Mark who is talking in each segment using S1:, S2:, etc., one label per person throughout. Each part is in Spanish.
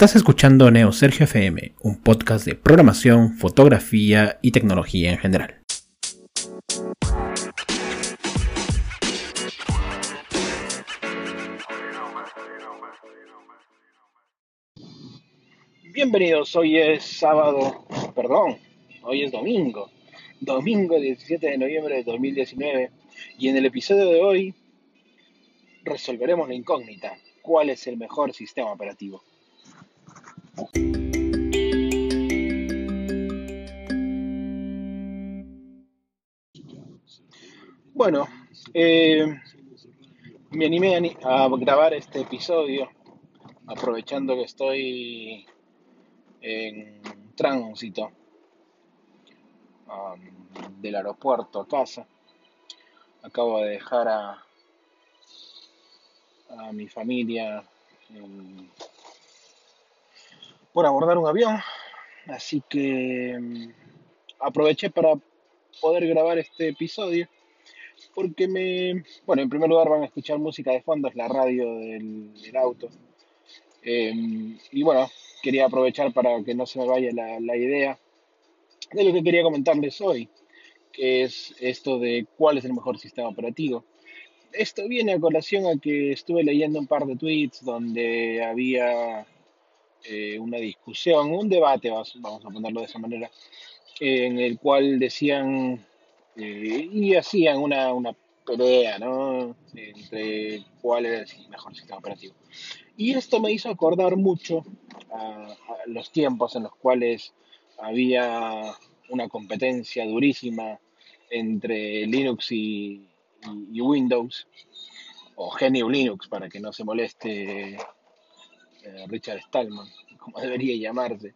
S1: Estás escuchando Neo Sergio FM, un podcast de programación, fotografía y tecnología en general. Bienvenidos, hoy es sábado, perdón, hoy es domingo, domingo 17 de noviembre de 2019 y en el episodio de hoy resolveremos la incógnita, ¿cuál es el mejor sistema operativo? Bueno, eh, me animé a, grabar este episodio aprovechando que estoy en tránsito del aeropuerto a casa. Acabo de dejar a, a mi familia por abordar un avión, así que mm, aproveché para poder grabar este episodio porque me, bueno, en primer lugar van a escuchar música de fondo, es la radio del, auto. Em, y bueno, quería aprovechar para que no se me vaya la, la idea de lo que quería comentarles hoy, que es esto de cuál es el mejor sistema operativo. Esto viene a colación a que estuve leyendo un par de tweets donde había eh, una discusión, un debate, vamos a ponerlo de esa manera, en el cual decían eh, y hacían una, pelea, ¿no? Entre cuál era el mejor sistema operativo. Y esto me hizo acordar mucho a, los tiempos en los cuales había una competencia durísima entre Linux y, y Windows, o GNU Linux para que no se moleste eh, Richard Stallman, como debería llamarse.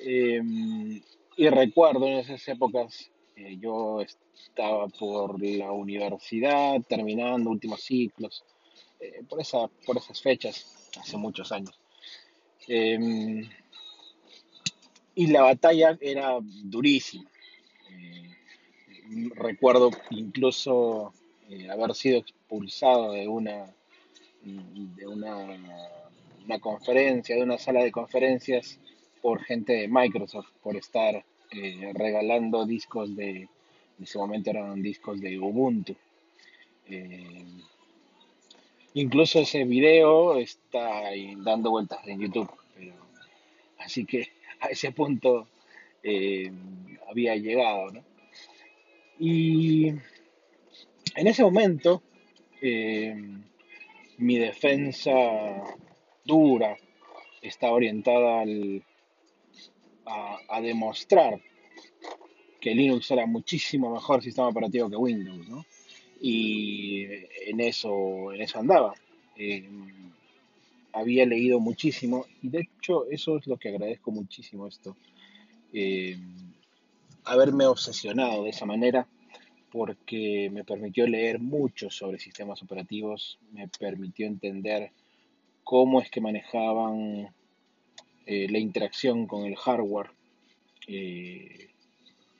S1: Em, y recuerdo en esas épocas, eh, yo estaba por la universidad, terminando últimos ciclos, eh, por, esa, por esas fechas, hace muchos años. Em, y la batalla era durísima. recuerdo incluso haber sido expulsado de una, de una una conferencia, de una sala de conferencias por gente de Microsoft, por estar eh, regalando discos de, en ese momento eran discos de Ubuntu. Eh, incluso ese video está dando vueltas en YouTube, así que a ese punto eh, había llegado. Y en ese momento mi defensa dura, está orientada a, demostrar que Linux era muchísimo mejor sistema operativo que Windows, ¿no? Y en eso, en eso andaba. Eh, había leído muchísimo y de hecho eso es lo que agradezco muchísimo esto. Eh, haberme obsesionado de esa manera porque me permitió leer mucho sobre sistemas operativos, me permitió entender cómo es que manejaban eh, la interacción con el hardware eh,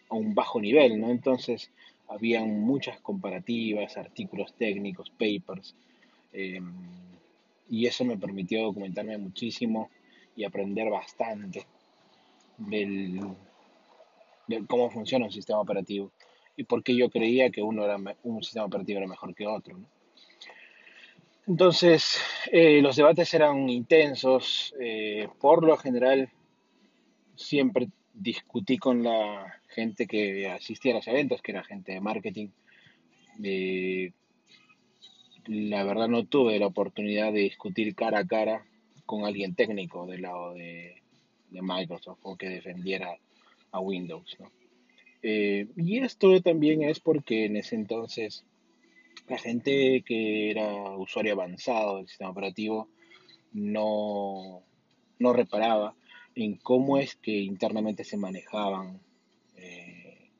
S1: a un bajo nivel, ¿no? Entonces, habían muchas comparativas, artículos técnicos, papers, em, y eso me permitió documentarme muchísimo y aprender bastante del, de cómo funciona un sistema operativo y por qué yo creía que uno era, un sistema operativo era mejor que otro. ¿no? Entonces, eh, los debates eran intensos. Eh, por lo general, siempre discutí con la gente que asistía a los eventos, que era gente de marketing. Eh, la verdad no tuve la oportunidad de discutir cara a cara con alguien técnico del lado de, Microsoft o que defendiera a Windows. y esto también es porque en ese entonces la gente que era usuario avanzado del sistema operativo no, no reparaba en cómo es que internamente se manejaban eh,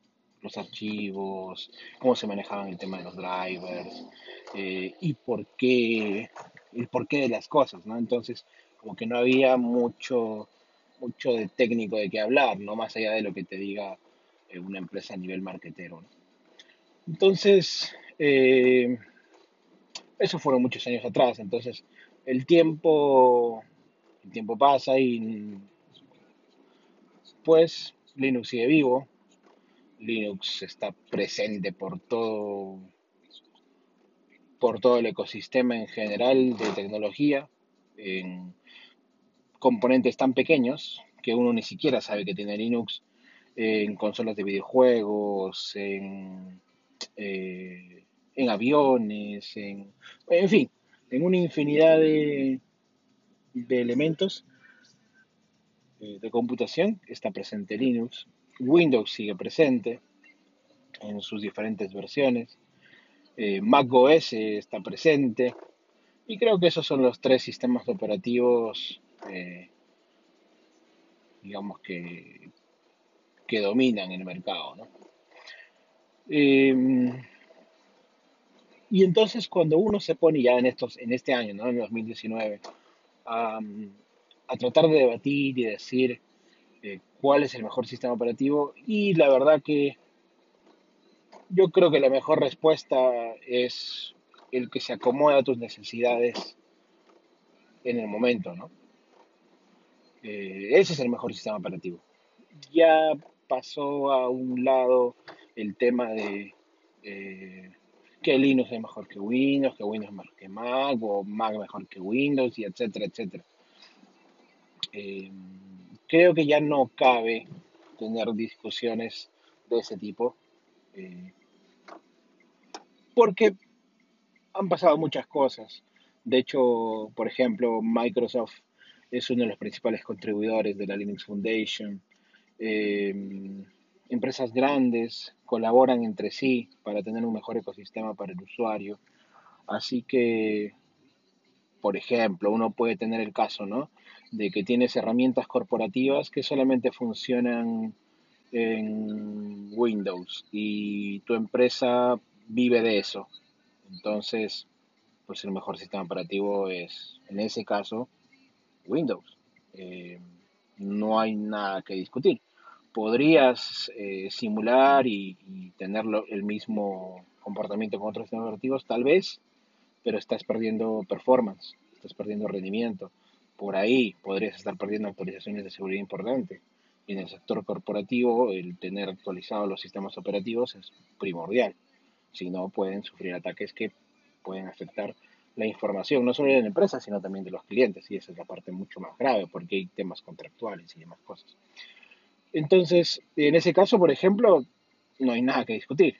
S1: los archivos, cómo se manejaban el tema de los drivers eh, y por qué, el porqué de las cosas, ¿no? Entonces, como que no había mucho, mucho de técnico de qué hablar, ¿no? Más allá de lo que te diga eh, una empresa a nivel marketero, Entonces, eso fueron muchos años atrás, entonces el tiempo el tiempo pasa y pues Linux sigue vivo, Linux está presente por todo, por todo el ecosistema en general de tecnología, en componentes tan pequeños que uno ni siquiera sabe que tiene Linux, en consolas de videojuegos, en, eh, en aviones, en, en fin, en una infinidad de, de elementos eh, de computación está presente Linux, Windows sigue presente en sus diferentes versiones, eh, Mac OS está presente y creo que esos son los tres sistemas operativos, eh, digamos que, que dominan el mercado. ¿no? Em, y entonces cuando uno se pone ya en estos, en este año, ¿no? en 2019, a, a tratar de debatir y decir eh, cuál es el mejor sistema operativo y la verdad que yo creo que la mejor respuesta es el que se acomoda a tus necesidades en el momento, ¿no? Eh, ese es el mejor sistema operativo. Ya pasó a un lado el tema de eh, que Linux es mejor que Windows, que Windows es mejor que Mac, o Mac mejor que Windows, y etcétera, etcétera. Eh, creo que ya no cabe tener discusiones de ese tipo, eh, porque han pasado muchas cosas. De hecho, por ejemplo, Microsoft es uno de los principales contribuidores de la Linux Foundation. Eh, empresas grandes colaboran entre sí para tener un mejor ecosistema para el usuario. Así que, por ejemplo, uno puede tener el caso, ¿no? de que tienes herramientas corporativas que solamente funcionan en Windows y tu empresa vive de eso. Entonces, pues el mejor sistema operativo es, en ese caso, Windows. Eh, no hay nada que discutir. Podrías eh, simular y, y tener el mismo comportamiento con otros sistemas operativos, tal vez, pero estás perdiendo performance, estás perdiendo rendimiento por ahí podrías estar perdiendo actualizaciones de seguridad importantes. Y en el sector corporativo, el tener actualizados los sistemas operativos es primordial. Si no, pueden sufrir ataques que pueden afectar la información, no solo de la empresa, sino también de los clientes. Y esa es la parte mucho más grave, porque hay temas contractuales y demás cosas. Entonces, en ese caso, por ejemplo, no hay nada que discutir.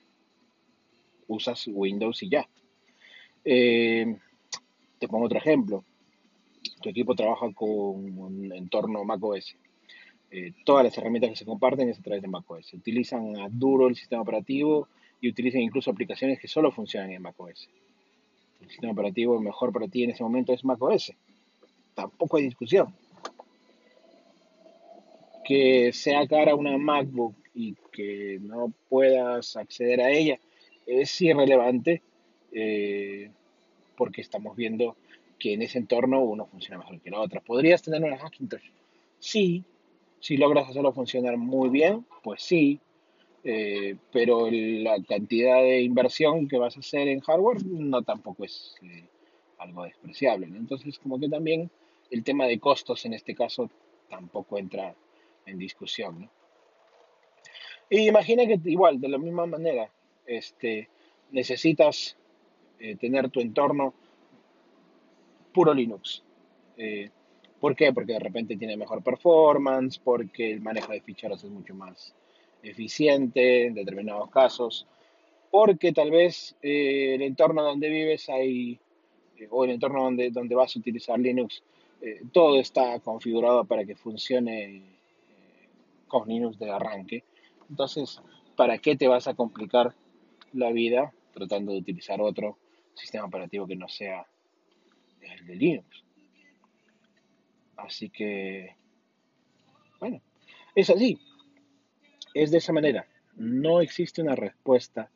S1: Usas Windows y ya. Eh, te pongo otro ejemplo tu equipo trabaja con un entorno macOS. Eh, todas las herramientas que se comparten es a través de macOS. Utilizan a duro el sistema operativo y utilizan incluso aplicaciones que solo funcionan en macOS. El sistema operativo mejor para ti en ese momento es macOS. Tampoco hay discusión. Que sea cara una MacBook y que no puedas acceder a ella es irrelevante eh, porque estamos viendo que en ese entorno uno funciona mejor que la otra. ¿Podrías tener una Hackintosh? Sí, si logras hacerlo funcionar muy bien, pues sí, eh, pero la cantidad de inversión que vas a hacer en hardware no tampoco es eh, algo despreciable. Entonces, como que también el tema de costos en este caso tampoco entra en discusión. Y imagina que igual, de la misma manera, este, necesitas eh, tener tu entorno puro Linux. Eh, ¿Por qué? Porque de repente tiene mejor performance, porque el manejo de ficheros es mucho más eficiente en determinados casos, porque tal vez eh, el entorno donde vives hay, eh, o el entorno donde, donde vas a utilizar Linux, todo está configurado para que funcione con Linux de arranque. Entonces, ¿para qué te vas a complicar la vida tratando de utilizar otro sistema operativo que no sea el de Linux. Así que, bueno, es así. Es de esa manera. No existe una respuesta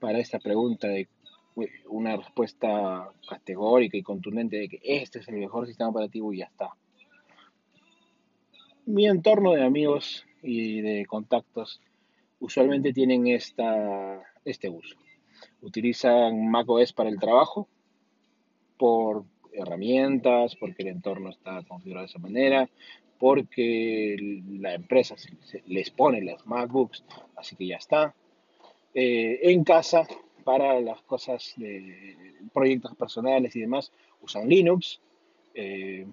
S1: para esta pregunta de una respuesta categórica y contundente de que este es el mejor sistema operativo y ya está. Mi entorno de amigos y de contactos usualmente tienen esta, este uso. Utilizan macOS para el trabajo por herramientas, porque el entorno está configurado de esa manera, porque la empresa les pone las MacBooks, así que ya está. Eh, en casa, para las cosas de proyectos personales y demás, usan Linux. Eh,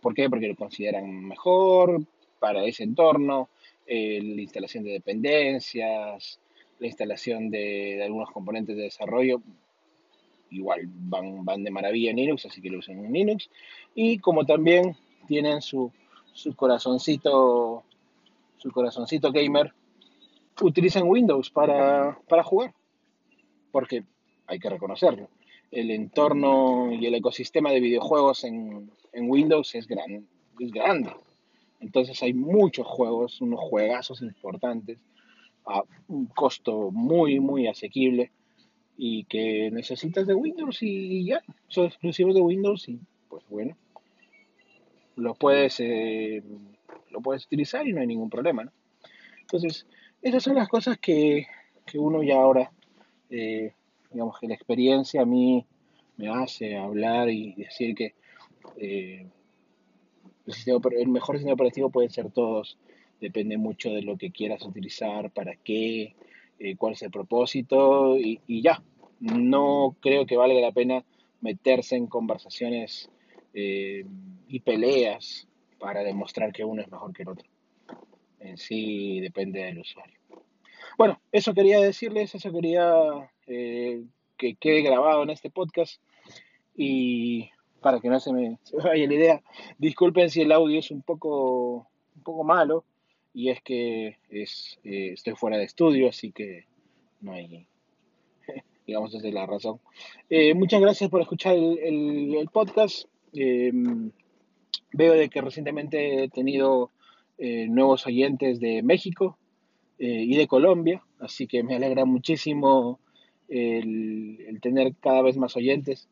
S1: ¿Por qué? Porque lo consideran mejor para ese entorno, eh, la instalación de dependencias, la instalación de, algunos componentes de desarrollo, igual van, van de maravilla en Linux, así que lo usan en Linux. Y como también tienen su, su corazoncito, su corazoncito gamer, utilizan Windows para, jugar. Porque hay que reconocerlo el entorno y el ecosistema de videojuegos en, Windows es grande. Entonces hay muchos juegos, unos juegazos importantes, a un costo muy, muy asequible y que necesitas de Windows y ya, son exclusivos de Windows y pues bueno, lo puedes, eh, puedes utilizar y no hay ningún problema. Entonces, esas son las cosas que, que uno ya ahora eh, digamos que la experiencia a mí me hace hablar y decir que eh, el, mejor sistema operativo puede ser todos, depende mucho de lo que quieras utilizar, para qué, eh, cuál es el propósito y, ya. No creo que valga la pena meterse en conversaciones eh, y peleas para demostrar que uno es mejor que el otro. En sí depende del usuario. Bueno, eso quería decirles, eso quería eh, que quede grabado en este podcast y para que no se me, vaya la idea, disculpen si el audio es un poco, un poco malo y es que es, eh, estoy fuera de estudio, así que no hay, digamos, esa es la razón. Eh, muchas gracias por escuchar el, podcast. Em, veo de que recientemente he tenido nuevos oyentes de México, eh, y de Colombia, así que me alegra muchísimo el, tener cada vez más oyentes.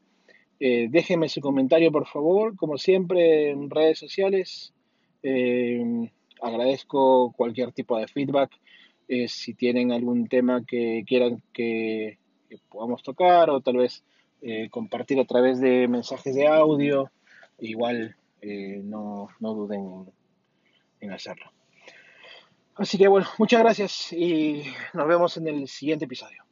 S1: Eh, déjenme su comentario, por favor, como siempre en redes sociales. Eh, agradezco cualquier tipo de feedback. si tienen algún tema que quieran que, podamos tocar o tal vez compartir a través de mensajes de audio, igual no, duden en hacerlo. Así que bueno, muchas gracias y nos vemos en el siguiente episodio.